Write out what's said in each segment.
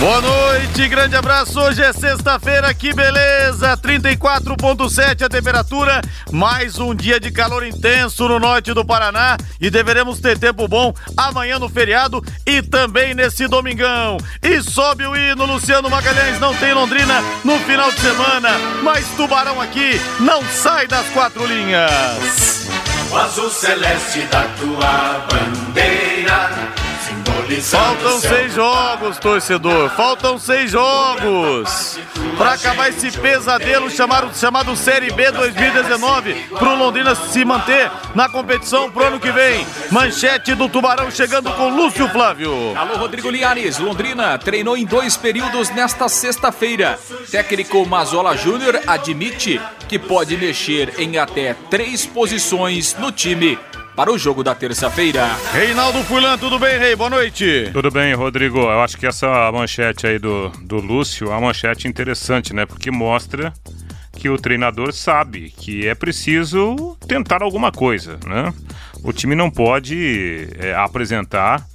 Boa noite, grande abraço. Hoje é sexta-feira, que beleza! 34,7 a temperatura, mais um dia de calor intenso no norte do Paraná e deveremos ter tempo bom amanhã no feriado e também nesse domingão. E sobe o hino, Luciano Magalhães não tem Londrina no final de semana, mas Tubarão aqui não sai das quatro linhas. O azul celeste da tua bandeira Faltam seis jogos, torcedor. Faltam seis jogos. Para acabar esse pesadelo chamado, chamado Série B 2019. Pro Londrina se manter na competição pro ano que vem. Manchete do Tubarão chegando com Lúcio Flávio. Alô, Rodrigo Liares. Londrina treinou em dois períodos nesta sexta-feira. Técnico Mazola Júnior admite que pode mexer em até três posições no time para o jogo da terça-feira. Reinaldo Fulan, tudo bem, Rei? Boa noite. Tudo bem, Rodrigo. Eu acho que essa manchete aí do, do Lúcio é uma manchete interessante, né? Porque mostra que o treinador sabe que é preciso tentar alguma coisa, né? O time não pode é, apresentar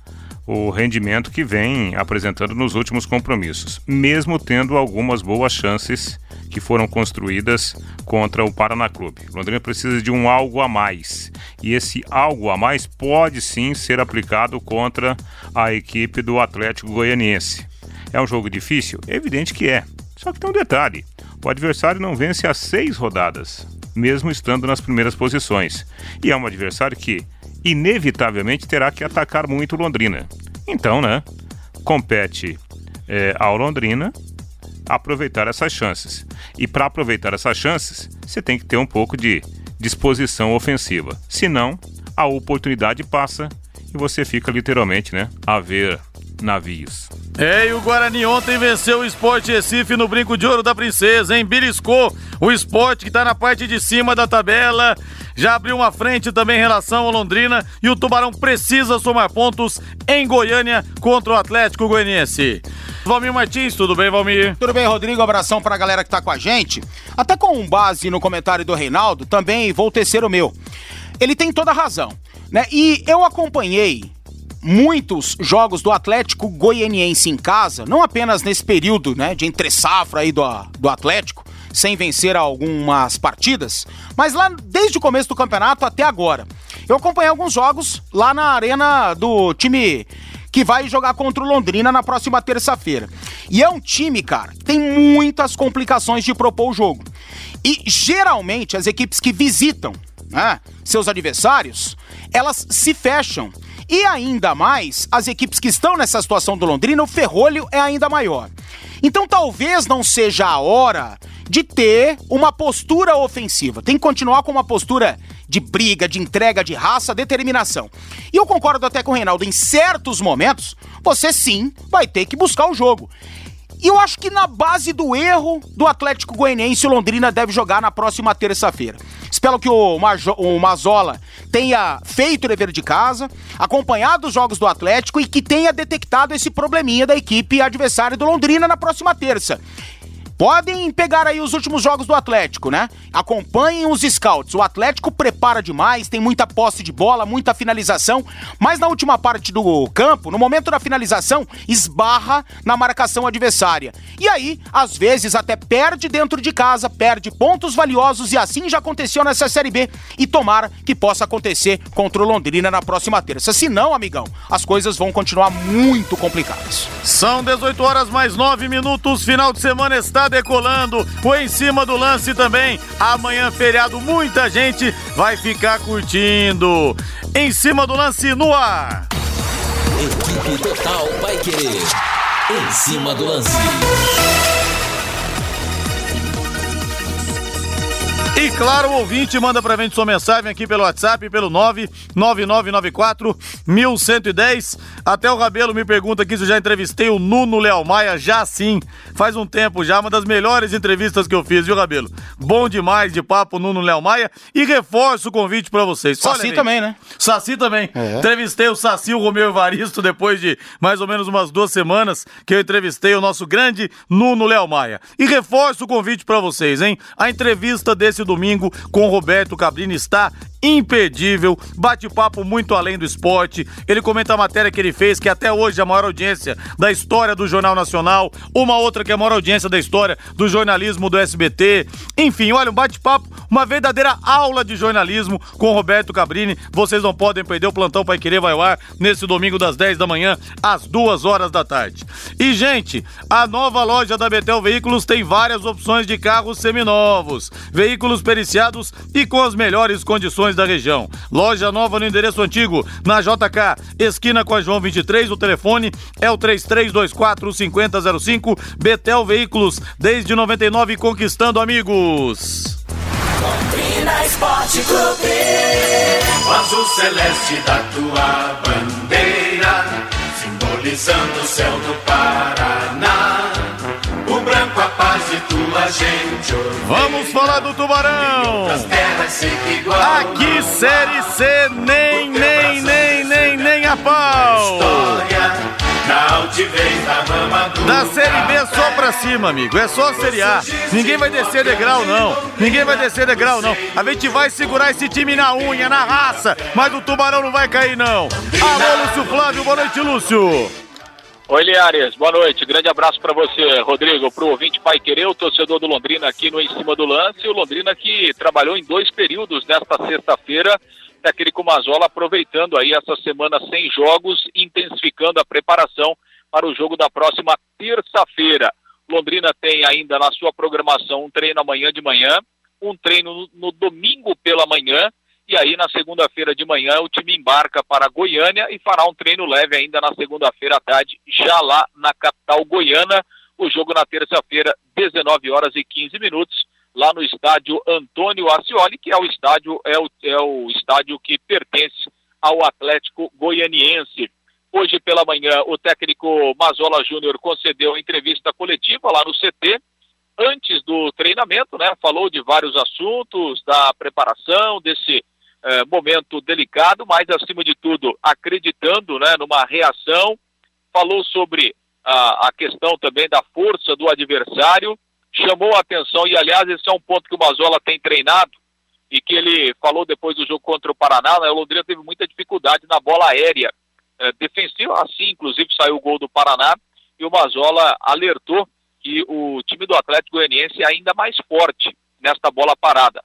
o rendimento que vem apresentando nos últimos compromissos, mesmo tendo algumas boas chances que foram construídas contra o Paraná Clube. Londrina precisa de um algo a mais. E esse algo a mais pode sim ser aplicado contra a equipe do Atlético Goianiense. É um jogo difícil? Evidente que é. Só que tem um detalhe: o adversário não vence há seis rodadas, mesmo estando nas primeiras posições. E é um adversário que, inevitavelmente, terá que atacar muito Londrina. Então, né? Compete é, ao Londrina aproveitar essas chances. E para aproveitar essas chances, você tem que ter um pouco de disposição ofensiva. Senão, a oportunidade passa e você fica literalmente, né, a ver navios. É, e o Guarani ontem venceu o Sport Recife no Brinco de Ouro da Princesa, hein? Beliscou o esporte que tá na parte de cima da tabela. Já abriu uma frente também em relação ao Londrina e o Tubarão precisa somar pontos em Goiânia contra o Atlético Goianiense. Valmir Martins, tudo bem, Valmir? Tudo bem, Rodrigo. Abração pra galera que tá com a gente. Até com base no comentário do Reinaldo, também vou tecer o meu. Ele tem toda a razão, né? E eu acompanhei muitos jogos do Atlético Goianiense em casa, não apenas nesse período, né, de entre safra aí do, do Atlético, sem vencer algumas partidas, mas lá desde o começo do campeonato até agora. Eu acompanhei alguns jogos lá na arena do time que vai jogar contra o Londrina na próxima terça-feira. E é um time, cara, que tem muitas complicações de propor o jogo. E geralmente as equipes que visitam né, seus adversários, elas se fecham. E ainda mais, as equipes que estão nessa situação do Londrina, o ferrolho é ainda maior. Então talvez não seja a hora de ter uma postura ofensiva. Tem que continuar com uma postura de briga, de entrega, de raça, determinação. E eu concordo até com o Reinaldo, em certos momentos, você sim vai ter que buscar o jogo. E eu acho que na base do erro do Atlético Goianiense, o Londrina deve jogar na próxima terça-feira. Espero que o, Majo, o Mazola tenha feito o dever de casa, acompanhado os jogos do Atlético e que tenha detectado esse probleminha da equipe adversária do Londrina na próxima terça. Podem pegar aí os últimos jogos do Atlético, né? Acompanhem os scouts. O Atlético prepara demais, tem muita posse de bola, muita finalização, mas na última parte do campo, no momento da finalização, esbarra na marcação adversária. E aí, às vezes, até perde dentro de casa, perde pontos valiosos e assim já aconteceu nessa Série B. E tomara que possa acontecer contra o Londrina na próxima terça. Se não, amigão, as coisas vão continuar muito complicadas. São 18 horas mais 9 minutos, final de semana está decolando. O em cima do lance também. Amanhã, feriado, muita gente vai ficar curtindo. Em cima do lance no ar. Equipe Total vai querer. Em cima do lance. E claro, o ouvinte manda pra gente sua mensagem aqui pelo WhatsApp, pelo 99994 1110. Até o Rabelo me pergunta aqui se eu já entrevistei o Nuno Léo Maia. Já sim, faz um tempo já, uma das melhores entrevistas que eu fiz, viu, Rabelo? Bom demais de papo, Nuno Léo Maia. E reforço o convite pra vocês. Saci Olha, também, né? Saci também. É. Entrevistei o Saci, o Romeu Evaristo, depois de mais ou menos umas duas semanas que eu entrevistei o nosso grande Nuno Léo Maia. E reforço o convite pra vocês, hein? A entrevista desse domingo com Roberto Cabrini. Está imperdível, bate-papo muito além do esporte. Ele comenta a matéria que ele fez, que até hoje é a maior audiência da história do Jornal Nacional, uma outra que é a maior audiência da história do jornalismo do SBT. Enfim, olha, um bate-papo, uma verdadeira aula de jornalismo com Roberto Cabrini. Vocês não podem perder o plantão Pai Querer vai ao ar nesse domingo das 10 da manhã às 2 horas da tarde. E, gente, a nova loja da Betel Veículos tem várias opções de carros seminovos, veículos periciados e com as melhores condições da região. Loja nova no endereço antigo, na JK, esquina com a João 23. O telefone é o 3324 5005. Betel Veículos, desde 99 conquistando amigos. Londrina Esporte Clube. O azul celeste da tua bandeira, simbolizando o céu do Paraná. Gente. Vamos falar do Tubarão. Aqui, Série C, nem, nem, nem, nem, nem a pau. Da Série B é só pra cima, amigo. É só a Série A. Ninguém vai descer degrau, não. Ninguém vai descer degrau, não. A gente vai segurar esse time na unha, na raça. Mas o Tubarão não vai cair, não. Alô, Lúcio Flávio. Boa noite, Lúcio. Oi, Liares, boa noite. Grande abraço para você, Rodrigo, pro ouvinte Pai Querer, o torcedor do Londrina aqui no Em Cima do Lance. O Londrina que trabalhou em dois períodos nesta sexta-feira, técnico Mazola aproveitando aí essa semana sem jogos, intensificando a preparação para o jogo da próxima terça-feira. Londrina tem ainda na sua programação um treino amanhã de manhã, um treino no, no domingo pela manhã, e aí na segunda-feira de manhã o time embarca para Goiânia e fará um treino leve ainda na segunda-feira à tarde, já lá na capital goiana. O jogo na terça-feira, 19 horas e 15 minutos, lá no estádio Antônio Ascioli, que é o estádio é o, é o estádio que pertence ao Atlético Goianiense. Hoje pela manhã, o técnico Mazola Júnior concedeu entrevista coletiva lá no CT, antes do treinamento, né? Falou de vários assuntos, da preparação, desse eh, momento delicado, mas acima de tudo acreditando, né, numa reação. Falou sobre a, a questão também da força do adversário, chamou a atenção e aliás esse é um ponto que o Mazola tem treinado e que ele falou depois do jogo contra o Paraná, né? O Londrina teve muita dificuldade na bola aérea eh, defensiva, assim inclusive saiu o gol do Paraná e o Mazola alertou que o time do Atlético Goianiense é ainda mais forte nesta bola parada.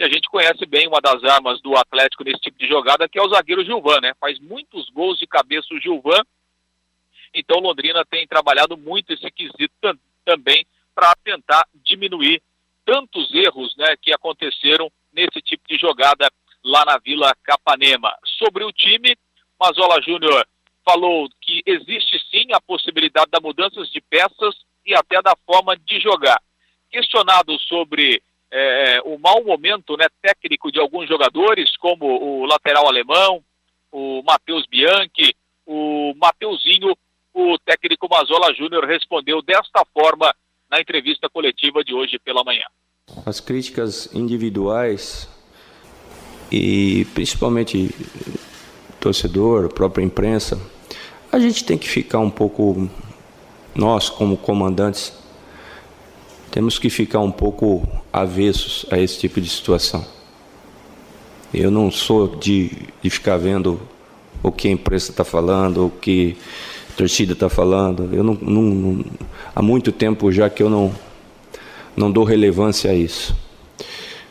E a gente conhece bem uma das armas do Atlético nesse tipo de jogada, que é o zagueiro Gilvan, né? Faz muitos gols de cabeça o Gilvan. Então Londrina tem trabalhado muito esse quesito tam- também para tentar diminuir tantos erros, né, que aconteceram nesse tipo de jogada lá na Vila Capanema. Sobre o time, Mazola Júnior falou que existe sim a possibilidade da mudanças de peças e até da forma de jogar. Questionado sobre eh, o mau momento né, técnico de alguns jogadores, como o lateral alemão, o Matheus Bianchi, o Mateuzinho, o técnico Mazola Júnior respondeu desta forma na entrevista coletiva de hoje pela manhã. As críticas individuais e principalmente torcedor, própria imprensa, a gente tem que ficar um pouco, nós como comandantes, temos que ficar um pouco avessos a esse tipo de situação. Eu não sou de, de ficar vendo o que a imprensa está falando, o que a torcida está falando. Eu não, não- há muito tempo já que eu não, não dou relevância a isso.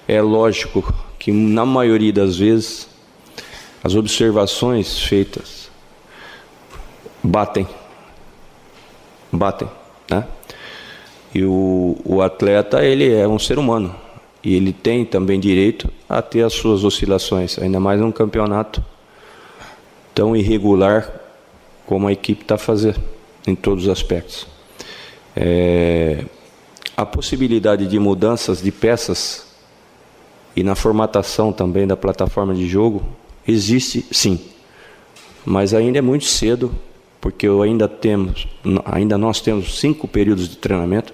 É lógico que na maioria das vezes as observações feitas batem, batem, né? E o, o atleta ele é um ser humano e ele tem também direito a ter as suas oscilações, ainda mais num campeonato tão irregular como a equipe está fazendo em todos os aspectos. É, a possibilidade de mudanças de peças e na formatação também da plataforma de jogo, existe sim. Mas ainda é muito cedo, porque ainda temos, ainda nós temos cinco períodos de treinamento.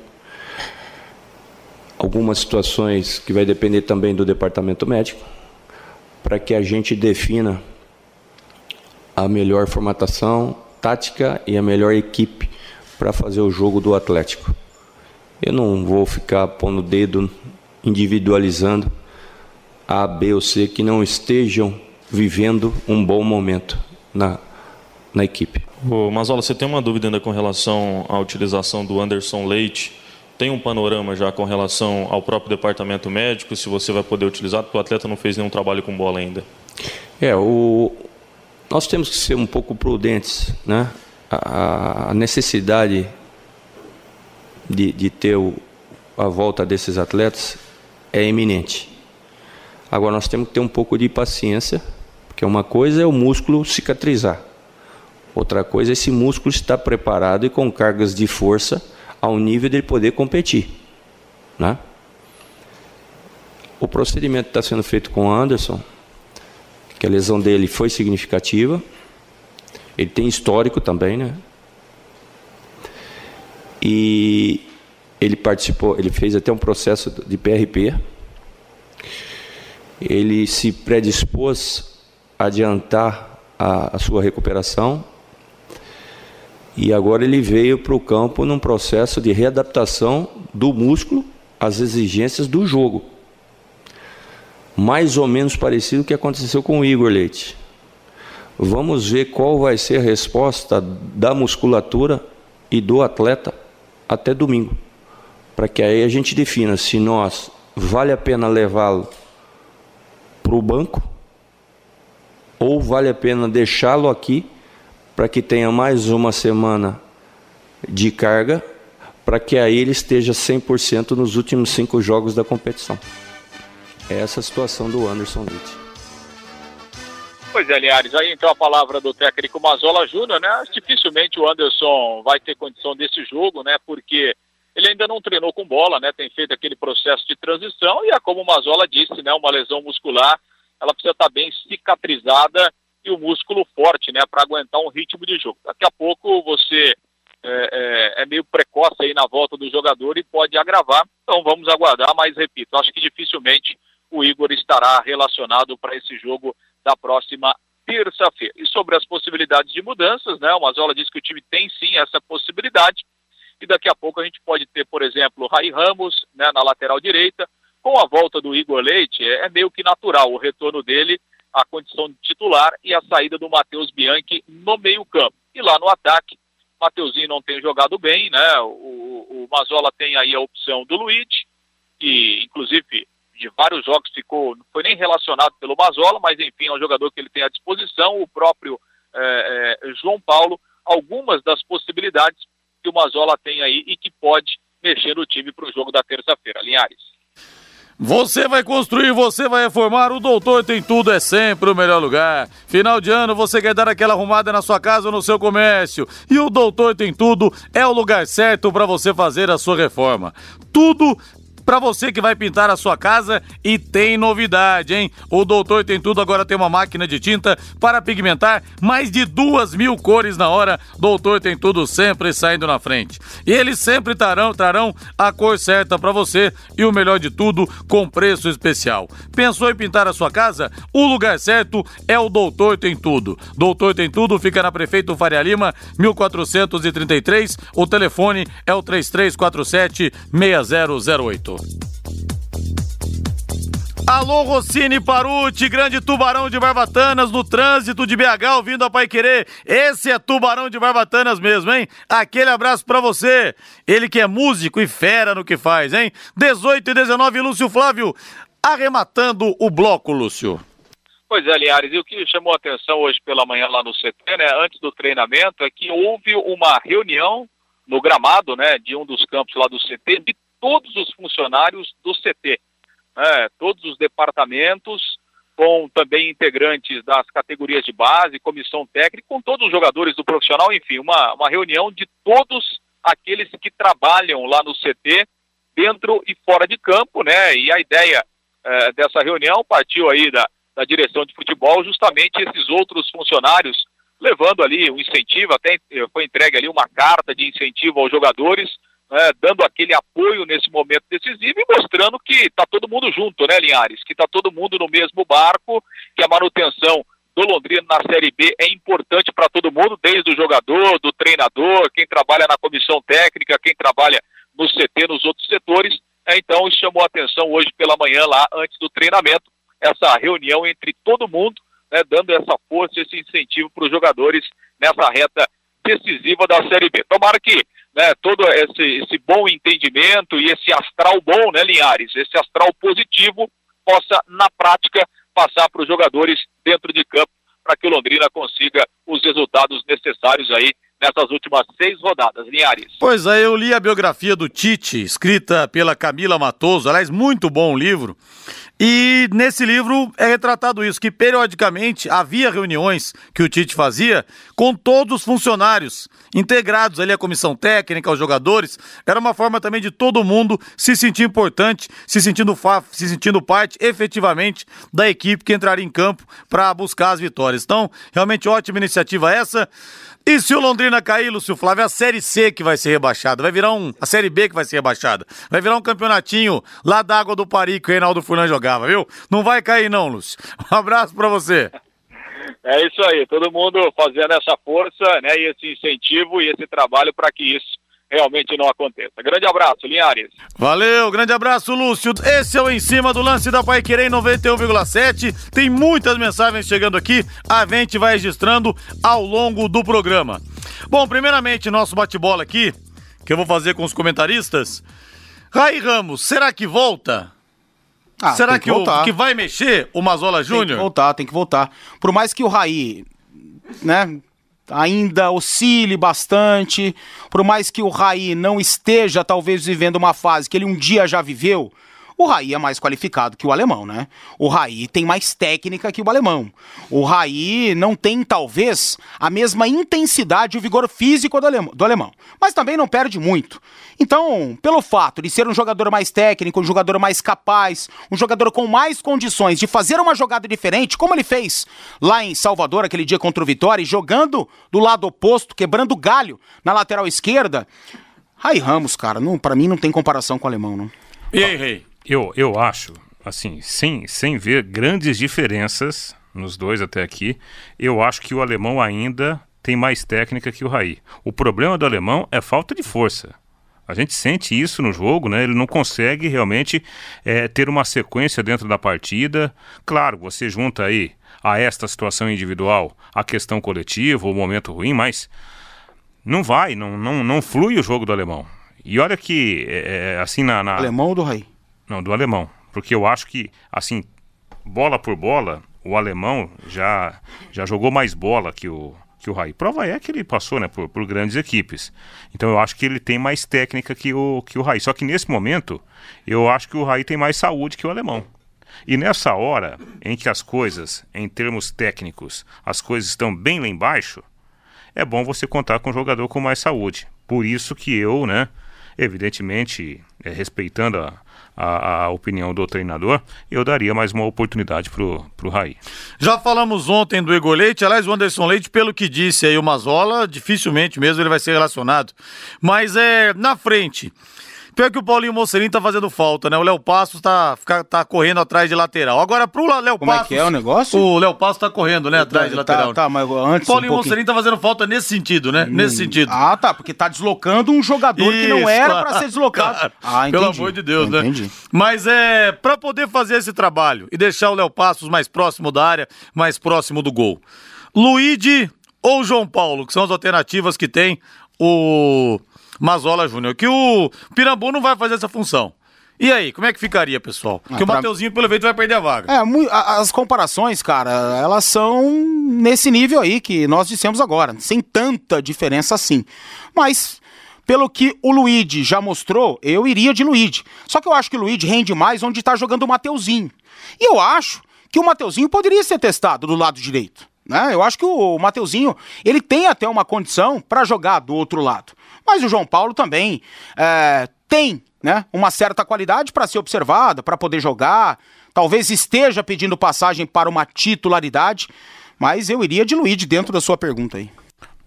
Algumas situações que vai depender também do departamento médico, para que a gente defina a melhor formatação tática e a melhor equipe para fazer o jogo do Atlético. Eu não vou ficar pondo o dedo individualizando A, B ou C que não estejam vivendo um bom momento na, na equipe. Ô, Mazola, você tem uma dúvida ainda com relação à utilização do Anderson Leite? Tem um panorama já com relação ao próprio departamento médico, se você vai poder utilizar, porque o atleta não fez nenhum trabalho com bola ainda. É, o, nós temos que ser um pouco prudentes, né? A, necessidade de, de ter o, a volta desses atletas é iminente. Agora nós temos que ter um pouco de paciência, porque uma coisa é o músculo cicatrizar, outra coisa é esse músculo estar preparado e com cargas de força ao nível de ele poder competir, né? O procedimento está sendo feito com o Anderson que a lesão dele foi significativa. Ele tem histórico também, né? E ele participou, ele fez até um processo de PRP. Ele se predispôs a adiantar a, a sua recuperação. E agora ele veio para o campo num processo de readaptação do músculo às exigências do jogo mais ou menos parecido com o que aconteceu com o Igor Leite. Vamos ver qual vai ser a resposta da musculatura e do atleta até domingo, para que aí a gente defina se nós vale a pena levá-lo para o banco ou vale a pena deixá-lo aqui para que tenha mais uma semana de carga, para que aí ele esteja 100% nos últimos cinco jogos da competição é essa situação do Anderson Leite. Pois é, Linhares, aí então a palavra do técnico Mazola Júnior, né? Dificilmente o Anderson vai ter condição desse jogo, né? Porque ele ainda não treinou com bola, né? Tem feito aquele processo de transição e é como o Mazola disse, né? Uma lesão muscular, ela precisa estar bem cicatrizada e o músculo forte, né? Para aguentar um ritmo de jogo. Daqui a pouco você é, é, é, meio precoce aí na volta do jogador e pode agravar. Então vamos aguardar, mas repito, acho que dificilmente o Igor estará relacionado para esse jogo da próxima terça-feira. E sobre as possibilidades de mudanças, né? O Mazola diz que o time tem sim essa possibilidade. E daqui a pouco a gente pode ter, por exemplo, Rai Ramos né, na lateral direita. Com a volta do Igor Leite, é, é meio que natural o retorno dele à condição de titular e a saída do Matheus Bianchi no meio-campo. E lá no ataque, Mateuzinho não tem jogado bem, né? O, o Mazola tem aí a opção do Luiz, que inclusive de vários jogos ficou, não foi nem relacionado pelo Mazola, mas enfim, é um jogador que ele tem à disposição, o próprio é, é, João Paulo, algumas das possibilidades que o Mazola tem aí e que pode mexer no time para o jogo da terça-feira. Linhares. Você vai construir, você vai reformar, o Doutor Tem Tudo é sempre o melhor lugar. Final de ano, você quer dar aquela arrumada na sua casa ou no seu comércio. E o Doutor Tem Tudo é o lugar certo para você fazer a sua reforma. Tudo para você que vai pintar a sua casa e tem novidade, hein? O Doutor Tem Tudo agora tem uma máquina de tinta para pigmentar mais de duas mil cores na hora. Doutor Tem Tudo sempre saindo na frente. E eles sempre trarão, trarão a cor certa para você e o melhor de tudo, com preço especial. Pensou em pintar a sua casa? O lugar certo é o Doutor Tem Tudo. Doutor Tem Tudo fica na Prefeito Faria Lima, 1433. O telefone é o 3347 6008. Alô, Rossini Paruti, grande tubarão de Barbatanas no trânsito de BH, ouvindo a Pai Querer. Esse é tubarão de Barbatanas mesmo, hein? Aquele abraço para você. Ele que é músico e fera no que faz, hein? 18 e 19, Lúcio Flávio, arrematando o bloco, Lúcio. Pois é, Liares, e o que chamou a atenção hoje pela manhã lá no CT, né, antes do treinamento, é que houve uma reunião no gramado, né, de um dos campos lá do CT, de todos os funcionários do CT, né, todos os departamentos, com também integrantes das categorias de base, comissão técnica, com todos os jogadores do profissional, enfim, uma, uma reunião de todos aqueles que trabalham lá no CT, dentro e fora de campo, né? E a ideia é, dessa reunião partiu aí da, da direção de futebol justamente esses outros funcionários levando ali um incentivo, até foi entregue ali uma carta de incentivo aos jogadores, né, dando aquele apoio nesse momento decisivo e mostrando que está todo mundo junto, né, Linhares? Que está todo mundo no mesmo barco, que a manutenção do Londrina na Série B é importante para todo mundo, desde o jogador, do treinador, quem trabalha na comissão técnica, quem trabalha no CT, nos outros setores. É, então, chamou a atenção hoje pela manhã, lá antes do treinamento, essa reunião entre todo mundo, né, dando essa força, esse incentivo para os jogadores nessa reta decisiva da Série B. Tomara que né, todo esse, esse bom entendimento e esse astral bom, né, Linhares, esse astral positivo possa, na prática, passar para os jogadores dentro de campo para que o Londrina consiga os resultados necessários aí nessas últimas seis rodadas, Linhares. Pois é, eu li a biografia do Tite, escrita pela Camila Matoso, aliás, muito bom livro. E nesse livro é retratado isso, que periodicamente havia reuniões que o Tite fazia com todos os funcionários integrados ali à comissão técnica, aos jogadores. Era uma forma também de todo mundo se sentir importante, se sentindo, se sentindo parte efetivamente da equipe que entraria em campo para buscar as vitórias. Então, realmente ótima iniciativa essa. E se o Londrina cair, Lúcio Flávio, é a Série C que vai ser rebaixada. Vai virar um. A Série B que vai ser rebaixada. Vai virar um campeonatinho lá da Água do Pari que o Reinaldo Furlan jogava, viu? Não vai cair, não, Lúcio. Um abraço pra você. É isso aí, todo mundo fazendo essa força, né? E esse incentivo e esse trabalho para que isso realmente não aconteça. Grande abraço, Linhares. Valeu, grande abraço, Lúcio. Esse é o Em Cima do Lance da Pai Querer 91,7. Tem muitas mensagens chegando aqui, a gente vai registrando ao longo do programa. Bom, primeiramente, nosso bate-bola aqui, que eu vou fazer com os comentaristas. Rai Ramos, será que volta? Ah, será que, que, o, que vai mexer o Mazola Júnior? Tem que voltar, tem que voltar. Por mais que o Raí, né, ainda oscile bastante, por mais que o Raí não esteja talvez vivendo uma fase que ele um dia já viveu, o Raí é mais qualificado que o alemão, né? O Raí tem mais técnica que o alemão. O Raí não tem, talvez, a mesma intensidade e o vigor físico do alemão, do alemão, mas também não perde muito. Então, pelo fato de ser um jogador mais técnico, um jogador mais capaz, um jogador com mais condições de fazer uma jogada diferente, como ele fez lá em Salvador aquele dia contra o Vitória, jogando do lado oposto, quebrando galho na lateral esquerda. Raí Ramos, cara, não, para mim não tem comparação com o alemão, não. E aí, Rei? Eu, eu acho, assim, sem, sem ver grandes diferenças nos dois até aqui, eu acho que o alemão ainda tem mais técnica que o Raí. O problema do alemão é falta de força. A gente sente isso no jogo, né? Ele não consegue realmente é, ter uma sequência dentro da partida. Claro, você junta aí a esta situação individual a questão coletiva, o momento ruim, mas não vai, não, não, não flui o jogo do alemão. E olha que, é, é assim, na, na... Alemão do Raí? Não, do alemão. Porque eu acho que, assim, bola por bola, o alemão já, já jogou mais bola que o, que o Raí. Prova é que ele passou né, por, por grandes equipes. Então eu acho que ele tem mais técnica que o, que o Raí. Só que nesse momento, eu acho que o Raí tem mais saúde que o alemão. E nessa hora em que as coisas, em termos técnicos, as coisas estão bem lá embaixo, é bom você contar com um jogador com mais saúde. Por isso que eu, né, evidentemente, é, respeitando a, a, a, opinião do treinador, eu daria mais uma oportunidade pro, pro Raí. Já falamos ontem do Igor Leite, aliás, o Anderson Leite, pelo que disse aí o Mazola, dificilmente mesmo ele vai ser relacionado. Mas é na frente. Pior que o Paulinho Mocelinho tá fazendo falta, né? O Léo Passos tá, tá correndo atrás de lateral. Agora pro Léo Passos. Como é que é o negócio? O Léo Passos tá correndo, né? Atrás de tá, lateral. Tá, mas antes. O Paulinho um Mocelinho tá fazendo falta nesse sentido, né? Hum. Nesse sentido. Ah, tá. Porque tá deslocando um jogador Isso, que não era claro, pra ser deslocado. Claro. Ah, entendi. Pelo amor de Deus, né? Entendi. Mas é. Pra poder fazer esse trabalho e deixar o Léo Passos mais próximo da área, mais próximo do gol. Luíde ou João Paulo, que são as alternativas que tem o Mazola Júnior, que o Pirambu não vai fazer essa função. E aí, como é que ficaria, pessoal? Ah, que o Mateuzinho, pelo jeito, vai perder a vaga. É, as comparações, cara, elas são nesse nível aí que nós dissemos agora, sem tanta diferença assim. Mas, pelo que o Luigi já mostrou, eu iria de Luigi. Só que eu acho que o Luigi rende mais onde tá jogando o Mateuzinho. E eu acho que o Mateuzinho poderia ser testado do lado direito. Né? Eu acho que o Mateuzinho, ele tem até uma condição para jogar do outro lado. Mas o João Paulo também é, tem né, uma certa qualidade para ser observada, para poder jogar. talvez esteja pedindo passagem para uma titularidade, mas eu iria de Luiz dentro da sua pergunta aí.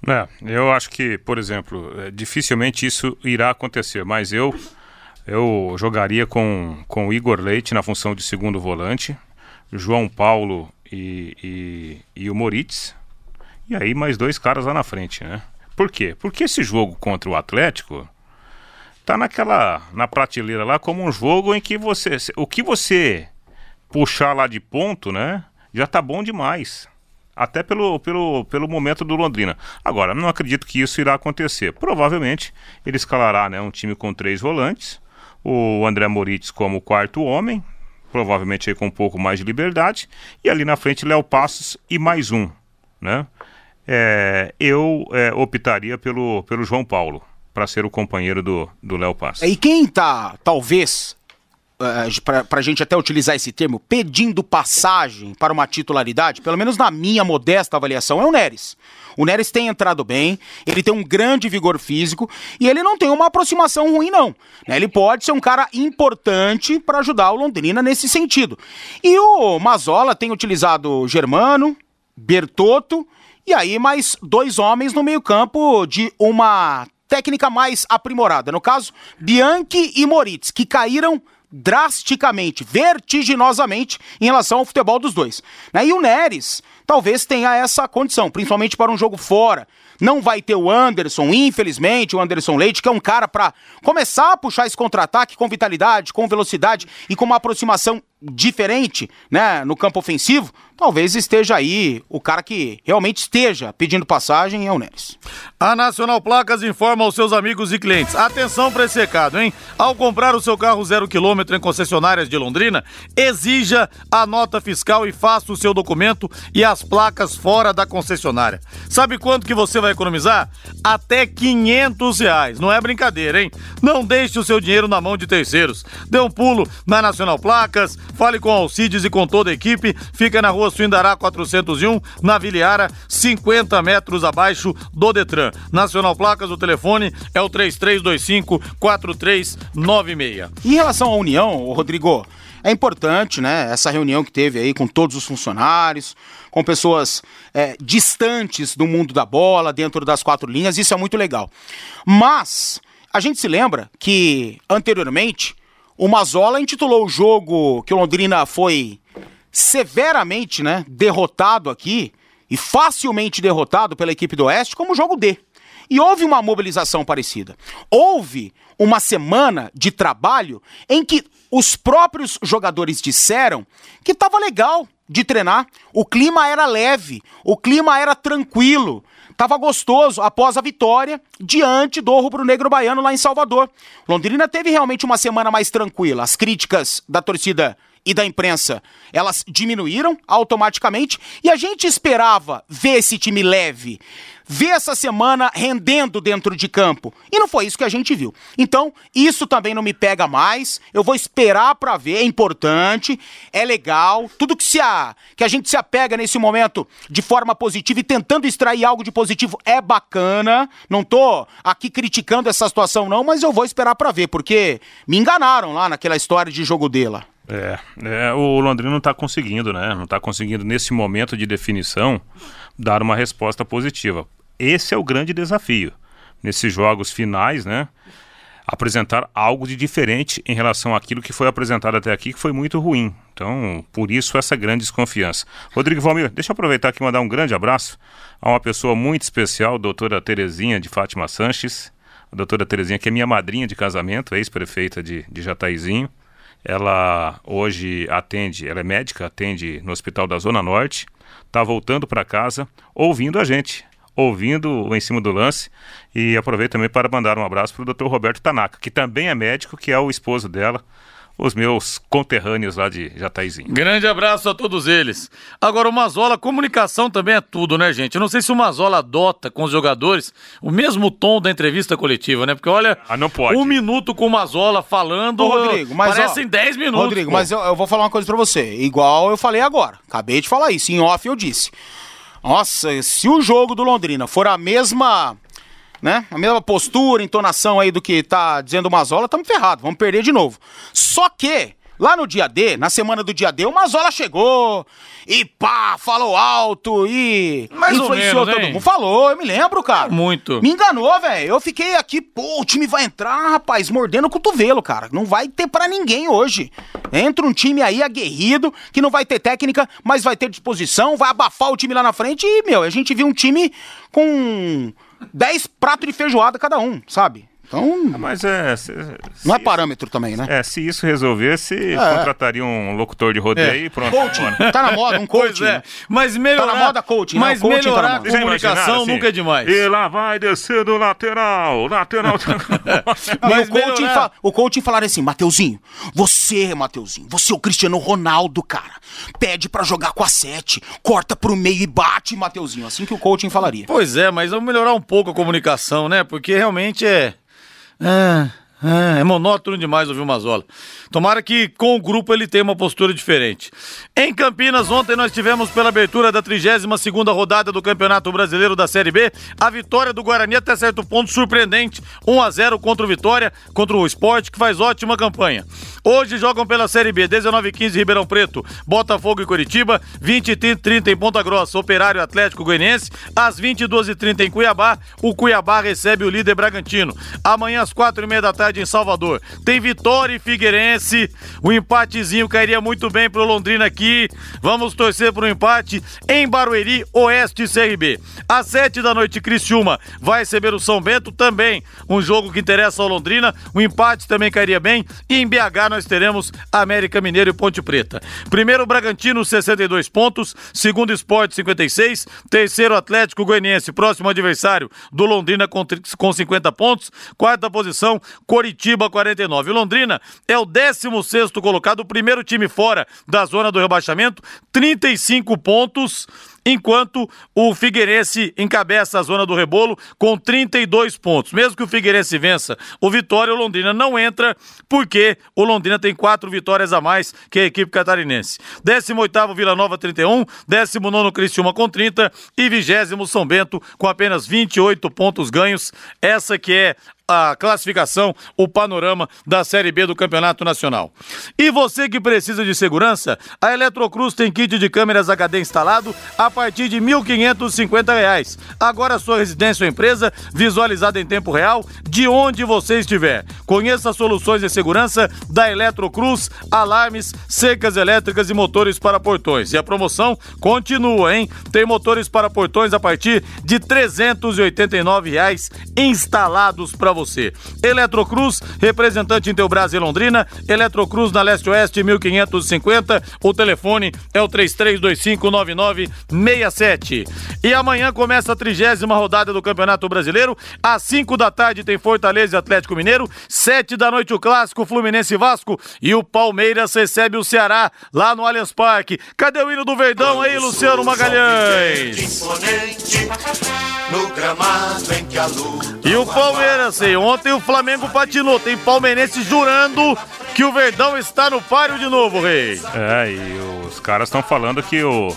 É, eu acho que, por exemplo, é, dificilmente isso irá acontecer, mas eu eu jogaria com, com o Igor Leite na função de segundo volante, João Paulo e, e, e o Moritz, e aí mais dois caras lá na frente, né? Por quê? Porque esse jogo contra o Atlético tá naquela na prateleira lá como um jogo em que você o que você puxar lá de ponto, né? Já tá bom demais. Até pelo, pelo, pelo momento do Londrina. Agora, não acredito que isso irá acontecer. Provavelmente ele escalará né, um time com três volantes, o André Moritz como quarto homem, provavelmente aí com um pouco mais de liberdade, e ali na frente Léo Passos e mais um, né? É, eu é, optaria pelo, pelo João Paulo para ser o companheiro do Léo Passos. E quem tá, talvez, uh, para a gente até utilizar esse termo, pedindo passagem para uma titularidade, pelo menos na minha modesta avaliação, é o Neres. O Neres tem entrado bem, ele tem um grande vigor físico e ele não tem uma aproximação ruim, não. Né? Ele pode ser um cara importante para ajudar o Londrina nesse sentido. E o Mazola tem utilizado Germano, Bertotto e aí mais dois homens no meio-campo de uma técnica mais aprimorada. No caso, Bianchi e Moritz, que caíram drasticamente, vertiginosamente em relação ao futebol dos dois. Né? E o Neres talvez tenha essa condição, principalmente para um jogo fora. Não vai ter o Anderson, infelizmente, o Anderson Leite, que é um cara para começar a puxar esse contra-ataque com vitalidade, com velocidade e com uma aproximação diferente, né, no campo ofensivo, talvez esteja aí o cara que realmente esteja pedindo passagem é o Neres. A Nacional Placas informa aos seus amigos e clientes. Atenção para esse recado, hein? Ao comprar o seu carro zero quilômetro em concessionárias de Londrina, exija a nota fiscal e faça o seu documento e as placas fora da concessionária. Sabe quanto que você vai economizar? Até 500 reais. Não é brincadeira, hein? Não deixe o seu dinheiro na mão de terceiros. Dê um pulo na Nacional Placas, Fale com Alcides e com toda a equipe. Fica na rua Suindará 401, na Viliara, 50 metros abaixo do Detran. Nacional Placas, o telefone é o 3325-4396. Em relação à União, Rodrigo, é importante, né? Essa reunião que teve aí com todos os funcionários, com pessoas é, distantes do mundo da bola, dentro das quatro linhas, isso é muito legal. Mas a gente se lembra que anteriormente o Mazola intitulou o jogo que o Londrina foi severamente né, derrotado aqui e facilmente derrotado pela equipe do Oeste como jogo D. E houve uma mobilização parecida. Houve uma semana de trabalho em que os próprios jogadores disseram que estava legal de treinar, o clima era leve, o clima era tranquilo, Tava gostoso após a vitória diante do rubro-negro baiano lá em Salvador. Londrina teve realmente uma semana mais tranquila. As críticas da torcida e da imprensa, elas diminuíram automaticamente e a gente esperava ver esse time leve, ver essa semana rendendo dentro de campo. E não foi isso que a gente viu. Então, isso também não me pega mais. Eu vou esperar para ver, é importante, é legal. Tudo que se a, que a gente se apega nesse momento de forma positiva e tentando extrair algo de positivo é bacana. Não tô aqui criticando essa situação não, mas eu vou esperar para ver, porque me enganaram lá naquela história de jogo dela. É, é, o Londrina não está conseguindo, né? Não está conseguindo, nesse momento de definição, dar uma resposta positiva. Esse é o grande desafio. Nesses jogos finais, né? Apresentar algo de diferente em relação àquilo que foi apresentado até aqui, que foi muito ruim. Então, por isso, essa grande desconfiança. Rodrigo Valmir, deixa eu aproveitar aqui e mandar um grande abraço a uma pessoa muito especial, doutora Terezinha de Fátima Sanches. A doutora Terezinha, que é minha madrinha de casamento, ex-prefeita de, de Jataizinho. Ela hoje atende, ela é médica, atende no Hospital da Zona Norte. Está voltando para casa ouvindo a gente ouvindo o Em Cima do Lance. E aproveito também para mandar um abraço para o Dr. Roberto Tanaka, que também é médico, que é o esposo dela, os meus conterrâneos lá de Jataizinho. Grande abraço a todos eles. Agora, o Mazola, comunicação também é tudo, né, gente? Eu não sei se o Mazola adota com os jogadores o mesmo tom da entrevista coletiva, né? Porque olha, ah, não pode. um minuto com o Mazola falando, Ô, Rodrigo, mas, parecem 10 minutos. Rodrigo, pô. mas eu, eu vou falar uma coisa para você. Igual eu falei agora. Acabei de falar isso. Em off eu disse. Nossa, se o jogo do Londrina for a mesma, né? A mesma postura, entonação aí do que tá dizendo o Mazola, estamos ferrados, vamos perder de novo. Só que Lá no dia D, na semana do dia D, o Mazola chegou e pá, falou alto e Mais ou influenciou menos, todo hein? mundo. Falou, eu me lembro, cara. Muito. Me enganou, velho. Eu fiquei aqui, pô, o time vai entrar, rapaz, mordendo o cotovelo, cara. Não vai ter pra ninguém hoje. Entra um time aí aguerrido, que não vai ter técnica, mas vai ter disposição, vai abafar o time lá na frente e, meu, a gente viu um time com 10 pratos de feijoada cada um, sabe? Então, Mas é. se- não é parâmetro também, né? É, se isso resolvesse, contrataria um locutor de rodeio É. e pronto. Coaching, bora. tá na moda, um Pois coaching. é. né? Mas melhorar. Tá na moda coaching, né? Mas coaching tá melhorar a moda. Já comunicação assim? nunca é demais. E lá vai descendo o lateral, lateral. Não, e Mas o coaching, fa o coaching falaram assim, Mateuzinho, você, Mateuzinho, você é o Cristiano Ronaldo, cara. Pede pra jogar com a sete, corta pro meio e bate, Mateuzinho. Assim que o coaching falaria. Pois é, mas vamos melhorar um pouco a comunicação, né? Porque realmente é. É, é, é monótono demais ouvir o Mazola. Tomara que com o grupo ele tenha uma postura diferente. Em Campinas, ontem nós tivemos pela abertura da 32ª rodada do Campeonato Brasileiro da Série B, a vitória do Guarani até certo ponto surpreendente, 1 a 0 contra o Vitória, contra o Sport, que faz ótima campanha. Hoje jogam pela Série B, 19 e 15 Ribeirão Preto, Botafogo e Curitiba, 20 e 30 em Ponta Grossa, Operário Atlético Goianiense, às 22 e 30 em Cuiabá, o Cuiabá recebe o líder Bragantino. Amanhã às quatro e meia da tarde em Salvador, tem Vitória e Figueirense, o empatezinho cairia muito bem pro Londrina aqui, vamos torcer pro empate em Barueri, Oeste e CRB. Às sete da noite, Criciúma vai receber o São Bento, também. Um jogo que interessa ao Londrina, o empate também cairia bem, e em BH nós teremos América Mineiro e Ponte Preta. Primeiro Bragantino, 62 pontos, segundo Esporte, 56, terceiro Atlético Goianiense, próximo adversário do Londrina com, tri- com 50 pontos, quarta posição, Coritiba, 49. O Londrina é o 16 colocado, o primeiro time fora da zona do rebaixamento, 35 pontos enquanto o Figueirense encabeça a zona do rebolo com 32 pontos. Mesmo que o Figueirense vença o Vitória, o Londrina não entra, porque o Londrina tem quatro vitórias a mais que a equipe catarinense. 18º Vila Nova 31, 19º Criciúma com 30 e 20 São Bento com apenas 28 pontos ganhos. Essa que é a classificação, o panorama da Série B do Campeonato Nacional. E você que precisa de segurança, a Eletrocruz tem kit de câmeras HD instalado a partir de 1.550 reais. Agora sua residência ou empresa visualizada em tempo real de onde você estiver. Conheça as soluções de segurança da Eletrocruz, alarmes, cercas elétricas e motores para portões. E a promoção continua, hein? Tem motores para portões a partir de 389 reais instalados para você. Eletrocruz, representante em Teubras e Londrina, Eletrocruz na Leste Oeste 1550, o telefone é o 33259967. E amanhã começa a trigésima rodada do Campeonato Brasileiro, às 5 da tarde tem Fortaleza e Atlético Mineiro, 7 da noite o clássico Fluminense e Vasco e o Palmeiras recebe o Ceará lá no Allianz Parque. Cadê o hino do Verdão aí, Luciano Magalhães? E o Palmeiras, sei, ontem o Flamengo patinou. Tem palmeirense jurando que o Verdão está no páreo de novo, rei. É, e os caras estão falando que o,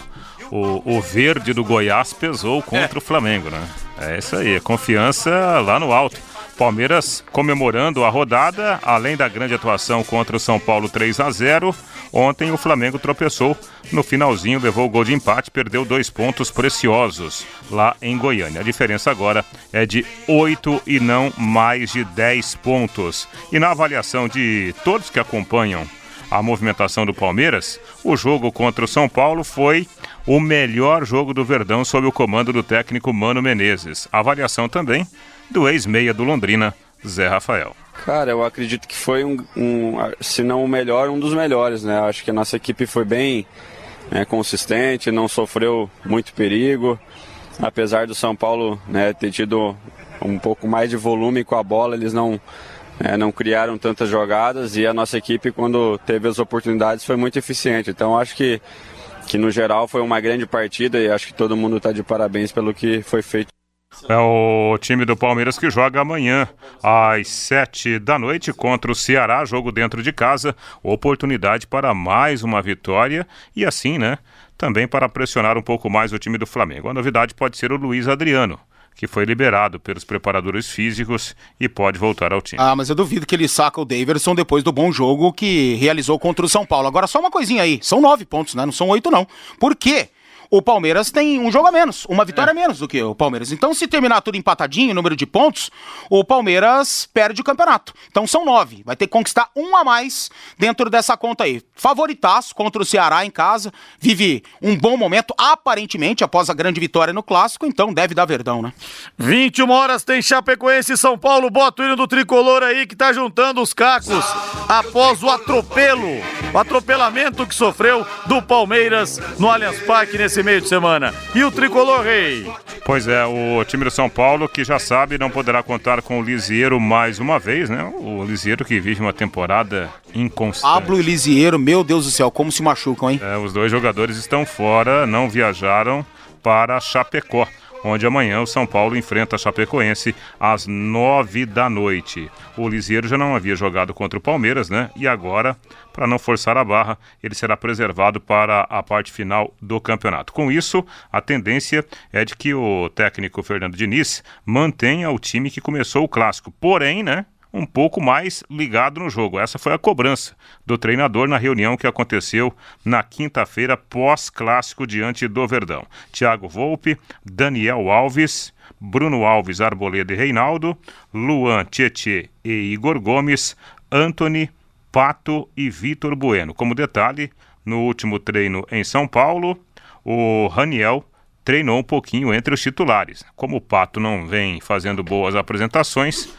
o, o verde do Goiás pesou contra o Flamengo, né? É isso aí, confiança lá no alto. Palmeiras comemorando a rodada, além da grande atuação contra o São Paulo 3 a 0 Ontem o Flamengo tropeçou no finalzinho, levou o gol de empate, perdeu dois pontos preciosos lá em Goiânia. A diferença agora é de 8 e não mais de 10 pontos. E na avaliação de todos que acompanham a movimentação do Palmeiras, o jogo contra o São Paulo foi o melhor jogo do Verdão sob o comando do técnico Mano Menezes. Avaliação também do ex-meia do Londrina, Zé Rafael. Cara, eu acredito que foi um, um, se não o melhor, um dos melhores, né? Acho que a nossa equipe foi bem né, consistente, não sofreu muito perigo. Apesar do São Paulo né, ter tido um pouco mais de volume com a bola, eles não, né, não criaram tantas jogadas e a nossa equipe, quando teve as oportunidades, foi muito eficiente. Então acho que, que no geral foi uma grande partida e acho que todo mundo está de parabéns pelo que foi feito. É o time do Palmeiras que joga amanhã às sete da noite contra o Ceará, jogo dentro de casa, oportunidade para mais uma vitória e assim, né, também para pressionar um pouco mais o time do Flamengo. A novidade pode ser o Luiz Adriano, que foi liberado pelos preparadores físicos e pode voltar ao time. Ah, mas eu duvido que ele saca o Daverson depois do bom jogo que realizou contra o São Paulo. Agora, só uma coisinha aí: são nove pontos, né? Não são oito, não. Por quê? O Palmeiras tem um jogo a menos, uma vitória a menos do que o Palmeiras. Então, se terminar tudo empatadinho, número de pontos, o Palmeiras perde o campeonato. Então, são nove. Vai ter que conquistar um a mais dentro dessa conta aí. Favoritaço contra o Ceará em casa, vive um bom momento, aparentemente, após a grande vitória no Clássico, então deve dar verdão, né? 21 horas tem Chapecoense e São Paulo, bota o hino do tricolor aí que tá juntando os cacos após o atropelo, o atropelamento que sofreu do Palmeiras no Allianz Parque nesse meio de semana. E o tricolor rei? Pois é, o time do São Paulo, que já sabe, não poderá contar com o Lisieiro mais uma vez, né? O Lisieiro que vive uma temporada inconstante. Pablo e Lisieiro, meu Deus do céu, como se machucam, hein? É, os dois jogadores estão fora, não viajaram para Chapecó onde amanhã o São Paulo enfrenta a Chapecoense às nove da noite. O Lisieiro já não havia jogado contra o Palmeiras, né? E agora, para não forçar a barra, ele será preservado para a parte final do campeonato. Com isso, a tendência é de que o técnico Fernando Diniz mantenha o time que começou o clássico. Porém, né? Um pouco mais ligado no jogo. Essa foi a cobrança do treinador na reunião que aconteceu na quinta-feira pós-clássico diante do Verdão. Thiago Volpe, Daniel Alves, Bruno Alves, Arboleda e Reinaldo, Luan Tietê e Igor Gomes, Anthony, Pato e Vitor Bueno. Como detalhe, no último treino em São Paulo, o Raniel treinou um pouquinho entre os titulares. Como o Pato não vem fazendo boas apresentações,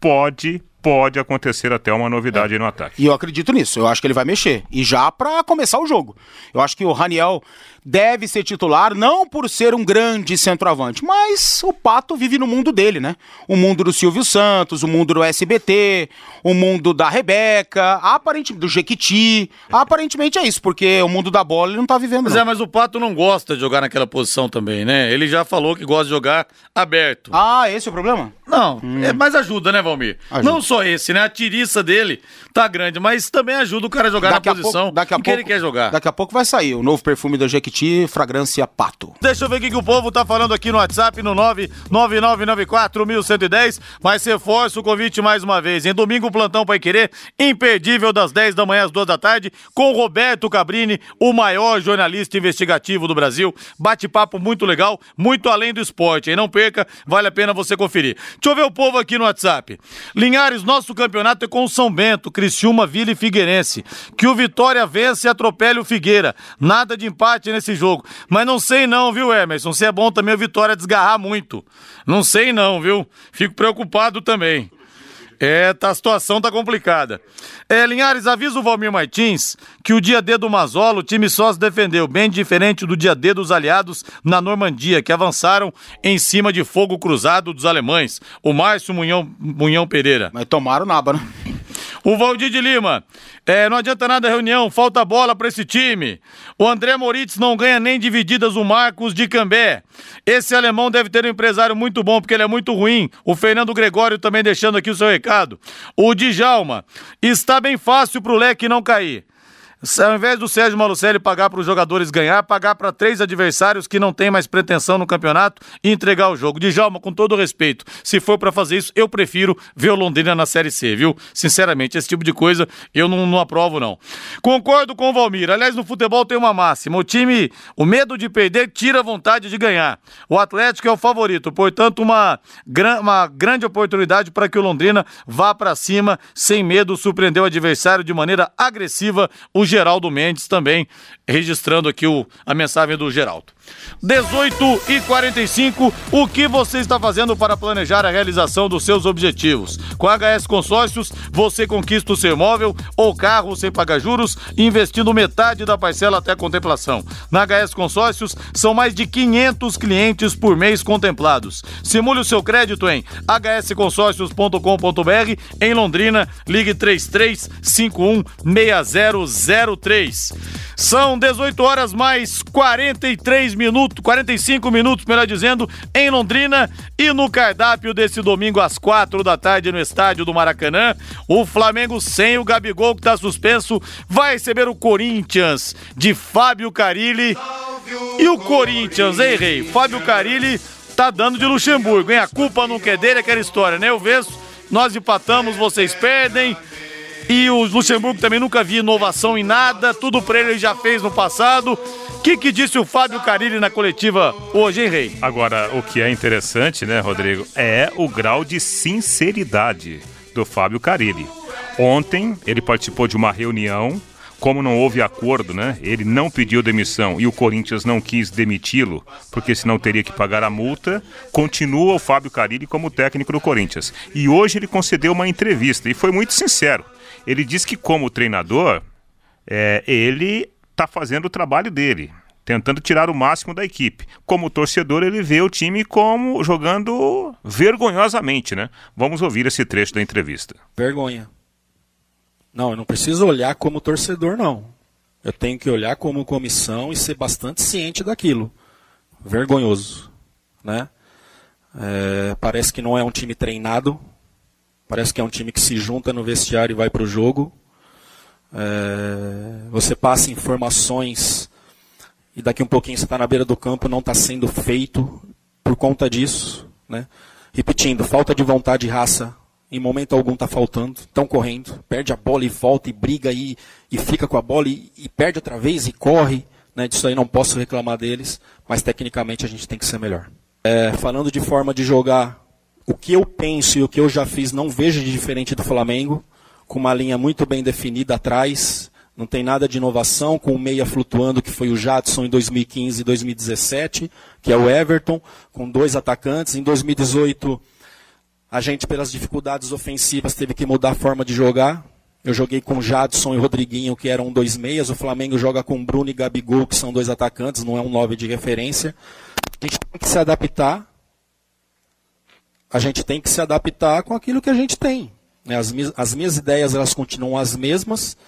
pode pode acontecer até uma novidade é. no ataque. E eu acredito nisso. Eu acho que ele vai mexer. E já para começar o jogo. Eu acho que o Raniel deve ser titular, não por ser um grande centroavante, mas o Pato vive no mundo dele, né? O mundo do Silvio Santos, o mundo do SBT, o mundo da Rebeca, aparentemente do Jequiti. Aparentemente é isso, porque o mundo da bola ele não tá vivendo. Mas não. é, mas o Pato não gosta de jogar naquela posição também, né? Ele já falou que gosta de jogar aberto. Ah, esse é o problema? Não, hum. é, mas ajuda, né, Valmir? Ajuda. Não só esse, né? A tiriça dele tá grande, mas também ajuda o cara a jogar daqui na a posição pouco, daqui a pouco, que ele quer jogar. Daqui a pouco vai sair o novo perfume da Jequiti fragrância pato. Deixa eu ver o que, que o povo tá falando aqui no WhatsApp, no 99994-1110, mas reforço o convite mais uma vez. Em domingo, o plantão Pai Querer, imperdível das 10 da manhã às 2 da tarde, com Roberto Cabrini, o maior jornalista investigativo do Brasil. Bate-papo muito legal, muito além do esporte. E não perca, vale a pena você conferir. Deixa eu ver o povo aqui no WhatsApp. Linhares, nosso campeonato é com o São Bento, Criciúma, Vila e Figueirense. Que o Vitória vence e atropele o Figueira. Nada de empate nesse jogo. Mas não sei não, viu, Emerson? Se é bom também o Vitória desgarrar muito. Não sei não, viu? Fico preocupado também. É, tá, a situação tá complicada. É, Linhares, avisa o Valmir Martins que o dia D do Mazola, o time só se defendeu, bem diferente do dia D dos aliados na Normandia, que avançaram em cima de fogo cruzado dos alemães. O Márcio Munhão, Munhão Pereira. Mas tomaram nada, né? O Valdir de Lima, é, não adianta nada a reunião, falta bola para esse time. O André Moritz não ganha nem divididas o Marcos de Cambé. Esse alemão deve ter um empresário muito bom, porque ele é muito ruim. O Fernando Gregório também deixando aqui o seu recado. O Djalma, está bem fácil pro leque não cair. Ao invés do Sérgio Malucelli pagar para os jogadores ganhar, pagar para três adversários que não têm mais pretensão no campeonato e entregar o jogo. Djalma, com todo respeito, se for para fazer isso, eu prefiro ver o Londrina na Série C, viu? Sinceramente, esse tipo de coisa eu não, não aprovo, não. Concordo com o Valmir. Aliás, no futebol tem uma máxima: o time, o medo de perder tira a vontade de ganhar. O Atlético é o favorito, portanto, uma, uma grande oportunidade para que o Londrina vá para cima sem medo, surpreender o adversário de maneira agressiva. O Geraldo Mendes também registrando aqui o, a mensagem do Geraldo. 18 e 45, o que você está fazendo para planejar a realização dos seus objetivos? Com a HS Consórcios, você conquista o seu imóvel ou carro sem pagar juros, investindo metade da parcela até a contemplação. Na HS Consórcios, são mais de 500 clientes por mês contemplados. Simule o seu crédito em hsconsórcios.com.br em Londrina, ligue 3351 6003. São 18 horas mais 43 minutos, 45 minutos, melhor dizendo, em Londrina e no cardápio desse domingo às quatro da tarde no estádio do Maracanã, o Flamengo sem o Gabigol que está suspenso vai receber o Corinthians de Fábio Carilli. E o Corinthians, hein, Rei? Fábio Carilli tá dando de Luxemburgo, hein? A culpa não quer dele, aquela história, né? Eu vejo, nós empatamos, vocês perdem. E o Luxemburgo também nunca vi inovação em nada, tudo ele ele já fez no passado. O que, que disse o Fábio Carilli na coletiva hoje, hein, Rei? Agora, o que é interessante, né, Rodrigo, é o grau de sinceridade do Fábio Carilli. Ontem, ele participou de uma reunião como não houve acordo, né? Ele não pediu demissão e o Corinthians não quis demiti-lo, porque senão teria que pagar a multa. Continua o Fábio Carilli como técnico do Corinthians. E hoje ele concedeu uma entrevista e foi muito sincero. Ele disse que como treinador, é, ele está fazendo o trabalho dele, tentando tirar o máximo da equipe. Como torcedor, ele vê o time como jogando vergonhosamente, né? Vamos ouvir esse trecho da entrevista. Vergonha. Não, eu não preciso olhar como torcedor, não. Eu tenho que olhar como comissão e ser bastante ciente daquilo. Vergonhoso, né? É, parece que não é um time treinado. Parece que é um time que se junta no vestiário e vai para o jogo. É, você passa informações e daqui um pouquinho você está na beira do campo não está sendo feito por conta disso, né? Repetindo, falta de vontade e raça em momento algum está faltando, estão correndo, perde a bola e volta e briga e, e fica com a bola e, e perde outra vez e corre. Né, disso aí não posso reclamar deles, mas tecnicamente a gente tem que ser melhor. É, falando de forma de jogar, o que eu penso e o que eu já fiz não vejo de diferente do Flamengo, com uma linha muito bem definida atrás, não tem nada de inovação, com o meia flutuando, que foi o Jadson em 2015 e 2017, que é o Everton, com dois atacantes. Em 2018 a gente, pelas dificuldades ofensivas, teve que mudar a forma de jogar. Eu joguei com Jadson e Rodriguinho, que eram dois meias. O Flamengo joga com Bruno e Gabigol, que são dois atacantes, não é um nove de referência. A gente tem que se adaptar. A gente tem que se adaptar com aquilo que a gente tem. Né? As, as minhas ideias elas continuam as mesmas.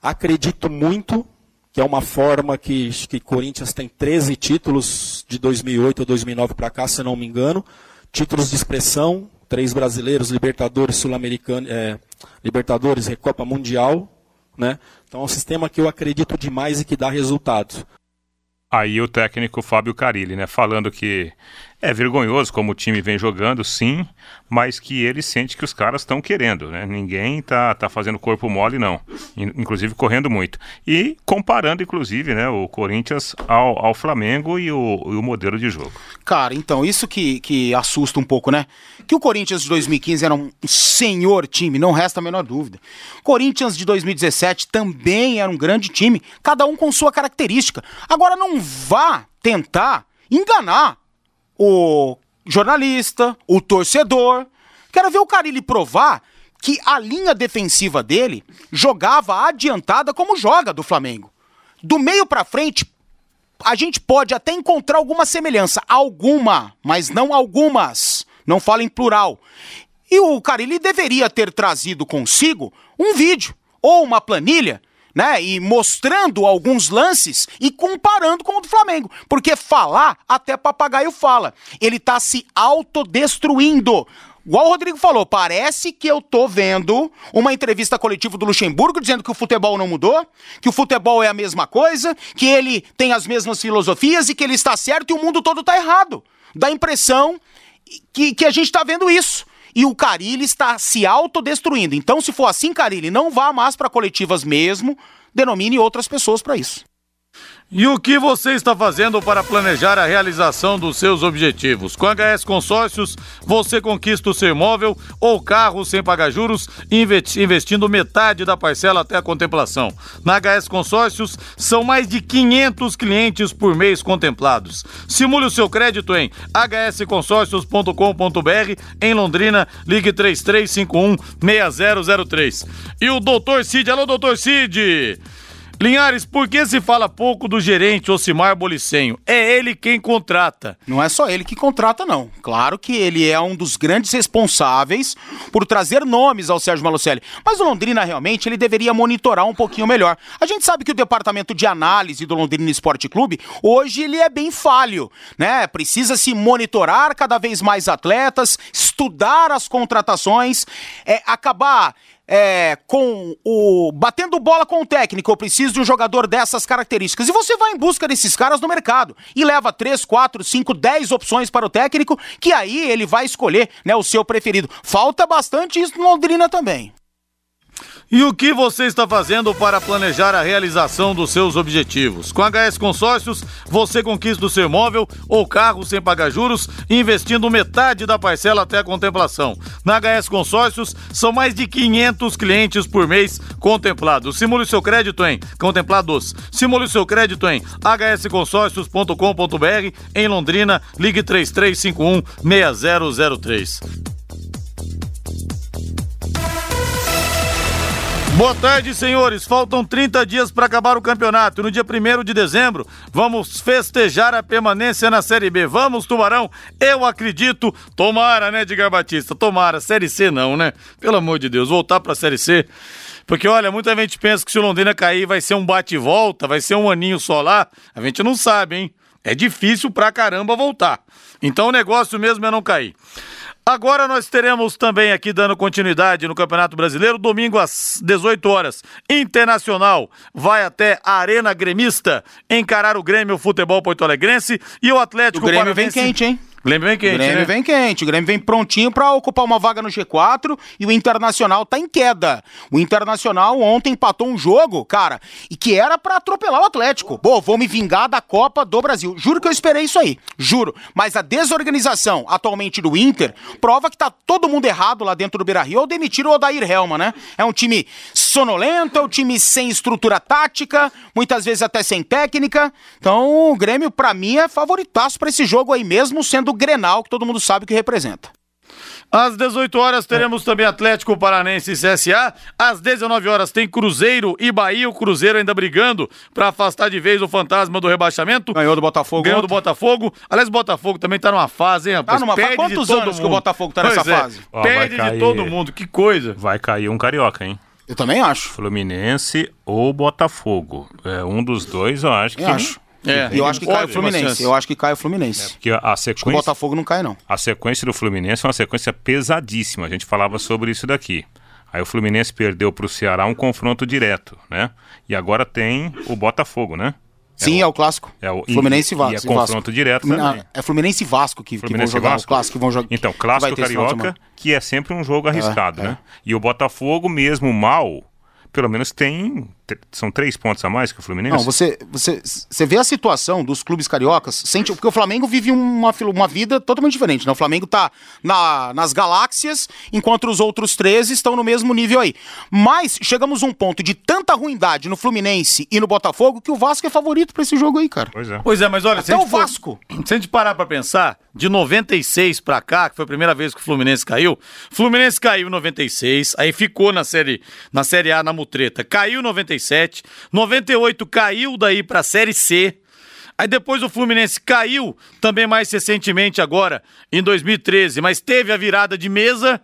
Acredito muito que é uma forma que, que Corinthians tem 13 títulos de 2008 ou 2009 para cá, se não me engano. Títulos de expressão, três brasileiros, Libertadores, Sul-Americano, é, Libertadores, Recopa Mundial, né? Então é um sistema que eu acredito demais e que dá resultado. Aí o técnico Fábio Carilli, né, falando que é vergonhoso como o time vem jogando, sim, mas que ele sente que os caras estão querendo, né? Ninguém tá, tá fazendo corpo mole, não. Inclusive correndo muito. E comparando, inclusive, né, o Corinthians ao, ao Flamengo e o, e o modelo de jogo. Cara, então, isso que, que assusta um pouco, né? Que o Corinthians de 2015 era um senhor time, não resta a menor dúvida. Corinthians de 2017 também era um grande time, cada um com sua característica. Agora não vá tentar enganar o jornalista, o torcedor. Quero ver o Carilli provar que a linha defensiva dele jogava adiantada como joga do Flamengo. Do meio para frente, a gente pode até encontrar alguma semelhança, alguma, mas não algumas. Não fala em plural. E o Carilli deveria ter trazido consigo um vídeo ou uma planilha né? E mostrando alguns lances e comparando com o do Flamengo. Porque falar, até papagaio fala. Ele tá se autodestruindo. Igual o Rodrigo falou, parece que eu tô vendo uma entrevista coletiva do Luxemburgo dizendo que o futebol não mudou, que o futebol é a mesma coisa, que ele tem as mesmas filosofias e que ele está certo e o mundo todo tá errado. Dá a impressão que, que a gente tá vendo isso e o Carilli está se autodestruindo. Então, se for assim, Carilli, não vá mais para coletivas mesmo, denomine outras pessoas para isso. E o que você está fazendo para planejar a realização dos seus objetivos? Com HS Consórcios, você conquista o seu imóvel ou carro sem pagar juros, investindo metade da parcela até a contemplação. Na HS Consórcios, são mais de 500 clientes por mês contemplados. Simule o seu crédito em hsconsórcios.com.br. Em Londrina, ligue 3351 6003. E o doutor Cid, alô, doutor Cid! Linhares, por que se fala pouco do gerente Ocimar Bolicenho? É ele quem contrata. Não é só ele que contrata, não. Claro que ele é um dos grandes responsáveis por trazer nomes ao Sérgio Malucelli. Mas o Londrina realmente ele deveria monitorar um pouquinho melhor. A gente sabe que o departamento de análise do Londrina Esporte Clube hoje ele é bem falho, né? Precisa se monitorar cada vez mais atletas, estudar as contratações, é, acabar é, com o. batendo bola com o técnico, eu preciso de um jogador dessas características. E você vai em busca desses caras no mercado. E leva 3, 4, 5, 10 opções para o técnico, que aí ele vai escolher né, o seu preferido. Falta bastante isso no Londrina também. E o que você está fazendo para planejar a realização dos seus objetivos? Com HS Consórcios, você conquista o seu imóvel ou carro sem pagar juros, investindo metade da parcela até a contemplação. Na HS Consórcios, são mais de 500 clientes por mês contemplados. Simule seu crédito em contemplados. Simule seu crédito em hsconsórcios.com.br em Londrina, ligue 3351 6003. Boa tarde, senhores. Faltam 30 dias para acabar o campeonato. No dia 1 de dezembro, vamos festejar a permanência na Série B. Vamos, Tubarão? Eu acredito. Tomara, né, Edgar Batista? Tomara. Série C não, né? Pelo amor de Deus, voltar para a Série C. Porque, olha, muita gente pensa que se o Londrina cair vai ser um bate-volta, vai ser um aninho só lá. A gente não sabe, hein? É difícil pra caramba voltar. Então o negócio mesmo é não cair. Agora nós teremos também aqui dando continuidade no Campeonato Brasileiro, domingo às 18 horas. Internacional vai até a Arena Gremista encarar o Grêmio Futebol Porto Alegrense e o Atlético O Grêmio vem quente, hein? Grêmio vem quente, o Grêmio né? vem quente, o Grêmio vem prontinho pra ocupar uma vaga no G4 e o Internacional tá em queda. O Internacional ontem empatou um jogo, cara, e que era pra atropelar o Atlético. Pô, vou me vingar da Copa do Brasil. Juro que eu esperei isso aí, juro. Mas a desorganização atualmente do Inter prova que tá todo mundo errado lá dentro do Beira-Rio ao demitir o Odair Helma, né? É um time sonolento, é um time sem estrutura tática, muitas vezes até sem técnica. Então, o Grêmio, pra mim, é favoritaço pra esse jogo aí, mesmo sendo Grenal, que todo mundo sabe o que representa. Às 18 horas teremos também Atlético Paranense e CSA. Às 19 horas tem Cruzeiro e Bahia. O Cruzeiro ainda brigando para afastar de vez o fantasma do rebaixamento. Ganhou do Botafogo. Ganhou do ontem. Botafogo. Aliás, o Botafogo também tá numa fase, hein, rapaz? Tá numa fase? Perde de Quantos todo anos que o mundo. Botafogo tá nessa Pois é, fase? Ó, Perde de todo mundo. Que coisa. Vai cair um carioca, hein? Eu também acho. Fluminense ou Botafogo. É, um dos dois, eu acho que. Eu acho. É, E eu acho que cai o Fluminense. Eu acho que cai o Fluminense. Que a Acho que o sequência, Botafogo não cai, não. a sequência do Fluminense é uma sequência pesadíssima. A gente falava sobre isso daqui. Aí o Fluminense perdeu para o Ceará um confronto direto, né? E agora tem o Botafogo, né? Sim, é o clássico. É o Fluminense e Vasco. e é confronto direto Não, também. É Fluminense e Vasco que, que vão Fluminense e jogar. Vasco? O clássico que vão jogar. Então, clássico carioca, que é sempre um jogo arriscado, é. né? E o Botafogo, mesmo mal, pelo menos tem. São três pontos a mais que o Fluminense. Não, você, você, você vê a situação dos clubes cariocas, sente, porque o Flamengo vive uma, uma vida totalmente diferente, né? O Flamengo tá na, nas galáxias, enquanto os outros 13 estão no mesmo nível aí. Mas chegamos a um ponto de tanta ruindade no Fluminense e no Botafogo que o Vasco é favorito pra esse jogo aí, cara. Pois é. Pois é, mas olha, se Até a o gente for- Vasco. se a gente parar pra pensar, de 96 pra cá, que foi a primeira vez que o Fluminense caiu, Fluminense caiu em 96, aí ficou na série, na série A na mutreta, caiu em 97, 98 caiu daí pra série C. Aí depois o Fluminense caiu também mais recentemente agora, em 2013, mas teve a virada de mesa.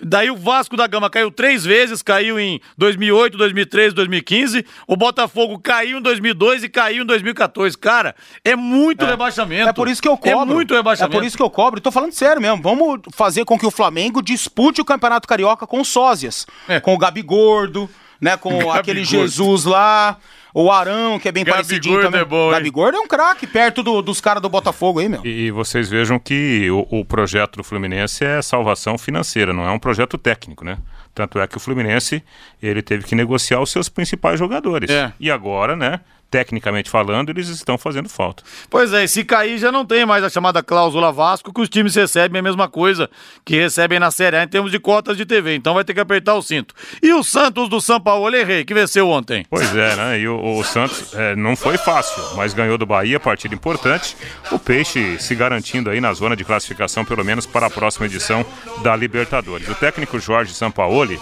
Daí o Vasco da Gama caiu três vezes, caiu em 2008, 2013, 2015. O Botafogo caiu em 2002 e caiu em 2014. Cara, é muito rebaixamento. É por isso que eu cobro. É muito rebaixamento. É por isso que eu cobro. Tô falando sério mesmo. Vamos fazer com que o Flamengo dispute o Campeonato Carioca com sósias. É. Com o Gabi Gordo, né? Com Gabi aquele. Jesus lá. O Arão, que é bem Gabi parecidinho também. é bom, hein? Gabi Gordo é um craque, perto do- dos caras do Botafogo aí, meu. E, e vocês vejam que o, o projeto do Fluminense é salvação financeira, não é um projeto técnico, né? Tanto é que o Fluminense ele teve que negociar os seus principais jogadores. É. E agora, né? Tecnicamente falando, eles estão fazendo falta. Pois é, e se cair já não tem mais a chamada cláusula Vasco, que os times recebem a mesma coisa que recebem na Série A em termos de cotas de TV. Então vai ter que apertar o cinto. E o Santos do São Paulo, errei, que venceu ontem. Pois é, né? E o, o Santos é, não foi fácil, mas ganhou do Bahia, partida importante. O Peixe se garantindo aí na zona de classificação, pelo menos para a próxima edição da Libertadores. O técnico Jorge Sampaoli,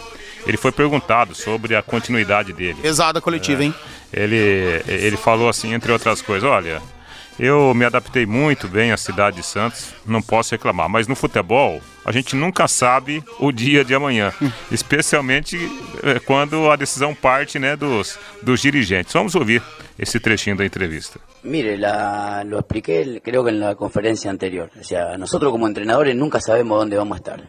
ele foi perguntado sobre a continuidade dele. Pesada coletiva, hein? Ele, ele falou assim, entre outras coisas, olha, eu me adaptei muito bem à cidade de Santos, não posso reclamar, mas no futebol a gente nunca sabe o dia de amanhã, especialmente eh, quando a decisão parte né, dos, dos dirigentes. Vamos ouvir esse trechinho da entrevista. Mire, la- lo expliqué creo que en la conferencia anterior. O sea, nosotros como entrenadores nunca sabemos dónde vamos a estar.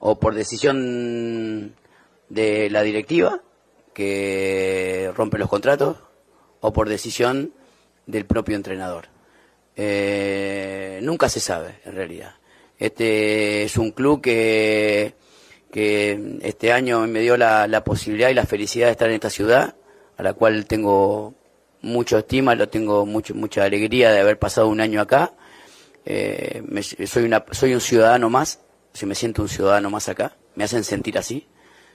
O por decisión de la directiva que rompe los contratos o por decisión del propio entrenador. Eh, nunca se sabe, en realidad. Este es un club que, que este año me dio la, la posibilidad y la felicidad de estar en esta ciudad, a la cual tengo mucho estima, lo tengo mucho, mucha alegría de haber pasado un año acá. Eh, me- soy, una, soy un ciudadano más, si me siento un ciudadano más acá, me hacen sentir así.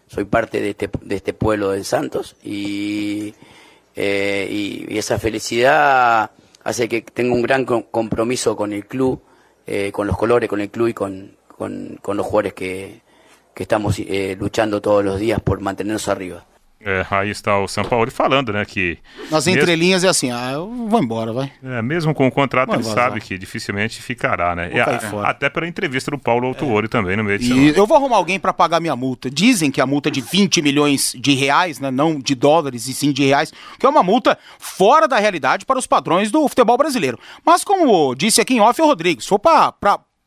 Soy parte de este, de este pueblo de Santos y, eh, y, esa felicidad hace que tenga un gran com- compromiso con el club, eh, con los colores, con el club y con, con, con los jugadores que, que estamos eh, luchando todos los días por mantenernos arriba. É, aí está o São Paulo falando, né, que... Nas mesmo- entrelinhas é assim, ah, eu vou embora, vai. É, mesmo com o contrato, Vai ele vazar. sabe que dificilmente ficará, né? E a- até pela entrevista do Paulo Autuori também no meio de E eu vou arrumar alguém pra pagar minha multa. Dizem que a multa é de 20 milhões de reais, né? Não de dólares e sim de reais, que é uma multa fora da realidade para os padrões do futebol brasileiro. Mas como disse aqui em off o Rodrigo, se for pra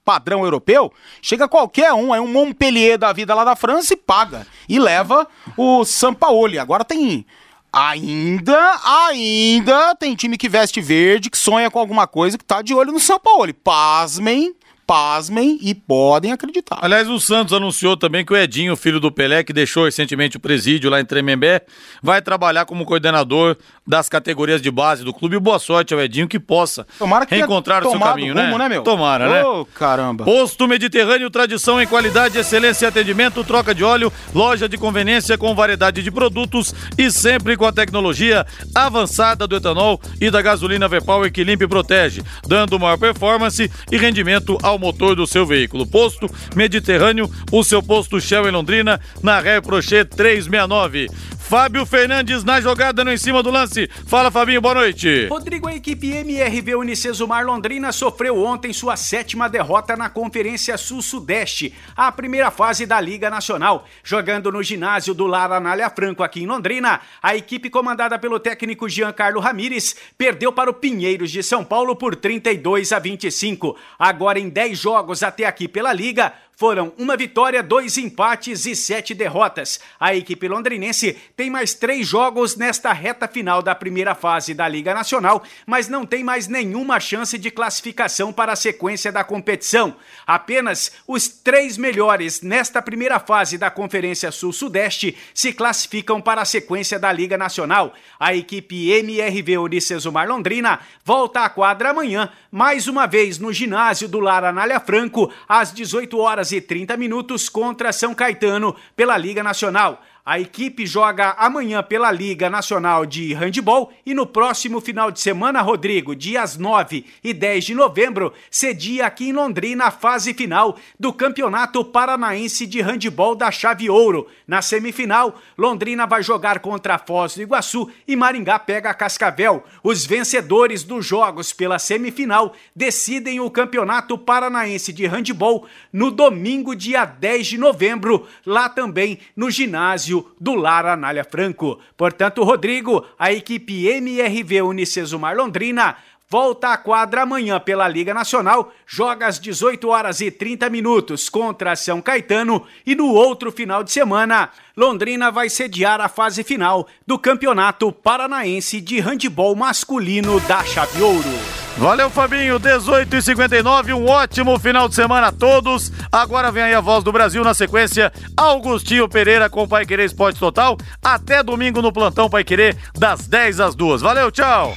padrão europeu, chega qualquer um, é um Montpellier da vida lá da França e paga. E leva o Sampaoli. Agora tem Ainda, ainda tem time que veste verde, que sonha com alguma coisa, que tá de olho no São Paulo. Pasmem, pasmem e podem acreditar. Aliás, o Santos anunciou também que o Edinho, filho do Pelé, que deixou recentemente o presídio lá em Tremembé, vai trabalhar como coordenador das categorias de base do clube. Boa sorte ao Edinho que possa Tomara que reencontrar o seu caminho, rumo, né? né, meu? Tomara, né? Ô, caramba. Posto Mediterrâneo, tradição em qualidade, excelência e atendimento, troca de óleo, loja de conveniência com variedade de produtos e sempre com a tecnologia avançada do etanol e da gasolina V-Power que limpa e protege, dando maior performance e rendimento ao motor do seu veículo. Posto Mediterrâneo, o seu posto Shell em Londrina, na Ré Prochet 369. Fábio Fernandes na jogada no em cima do lance. Fala, Fabinho, boa noite. Rodrigo, a equipe MRV Unicesumar Londrina sofreu ontem sua sétima derrota na Conferência Sul-Sudeste, a primeira fase da Liga Nacional. Jogando no ginásio do Lara Anália Franco aqui em Londrina, a equipe comandada pelo técnico Giancarlo Ramires perdeu para o Pinheiros de São Paulo por 32 a 25. Agora em 10 jogos até aqui pela Liga, foram uma vitória, dois empates e sete derrotas. A equipe londrinense tem mais três jogos nesta reta final da primeira fase da Liga Nacional, mas não tem mais nenhuma chance de classificação para a sequência da competição. Apenas os três melhores nesta primeira fase da Conferência Sul-Sudeste se classificam para a sequência da Liga Nacional. A equipe MRV Unicesumar Londrina volta à quadra amanhã, mais uma vez no ginásio do Lara Anália Franco, às 18 horas e 30 minutos contra São Caetano pela Liga Nacional. A equipe joga amanhã pela Liga Nacional de Handball e no próximo final de semana, Rodrigo, dias 9 e 10 de novembro, cedia aqui em Londrina a fase final do Campeonato Paranaense de Handball da Chave Ouro. Na semifinal, Londrina vai jogar contra a Foz do Iguaçu e Maringá pega Cascavel. Os vencedores dos jogos pela semifinal decidem o Campeonato Paranaense de Handball no domingo, dia 10 de novembro, lá também no ginásio do Lara Anália Franco. Portanto, Rodrigo, a equipe MRV Unicesumar Londrina volta à quadra amanhã pela Liga Nacional, joga às 18 horas e 30 minutos contra São Caetano e no outro final de semana, Londrina vai sediar a fase final do Campeonato Paranaense de Handball Masculino da Chave Ouro. Valeu, Fabinho. 18 e 59 um ótimo final de semana a todos. Agora vem aí a voz do Brasil na sequência. Augustinho Pereira com Pai Querer Esporte Total. Até domingo no plantão Pai Querer, das 10 às 2. Valeu, tchau.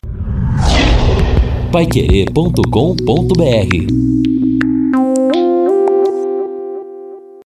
Paiquerê.com.br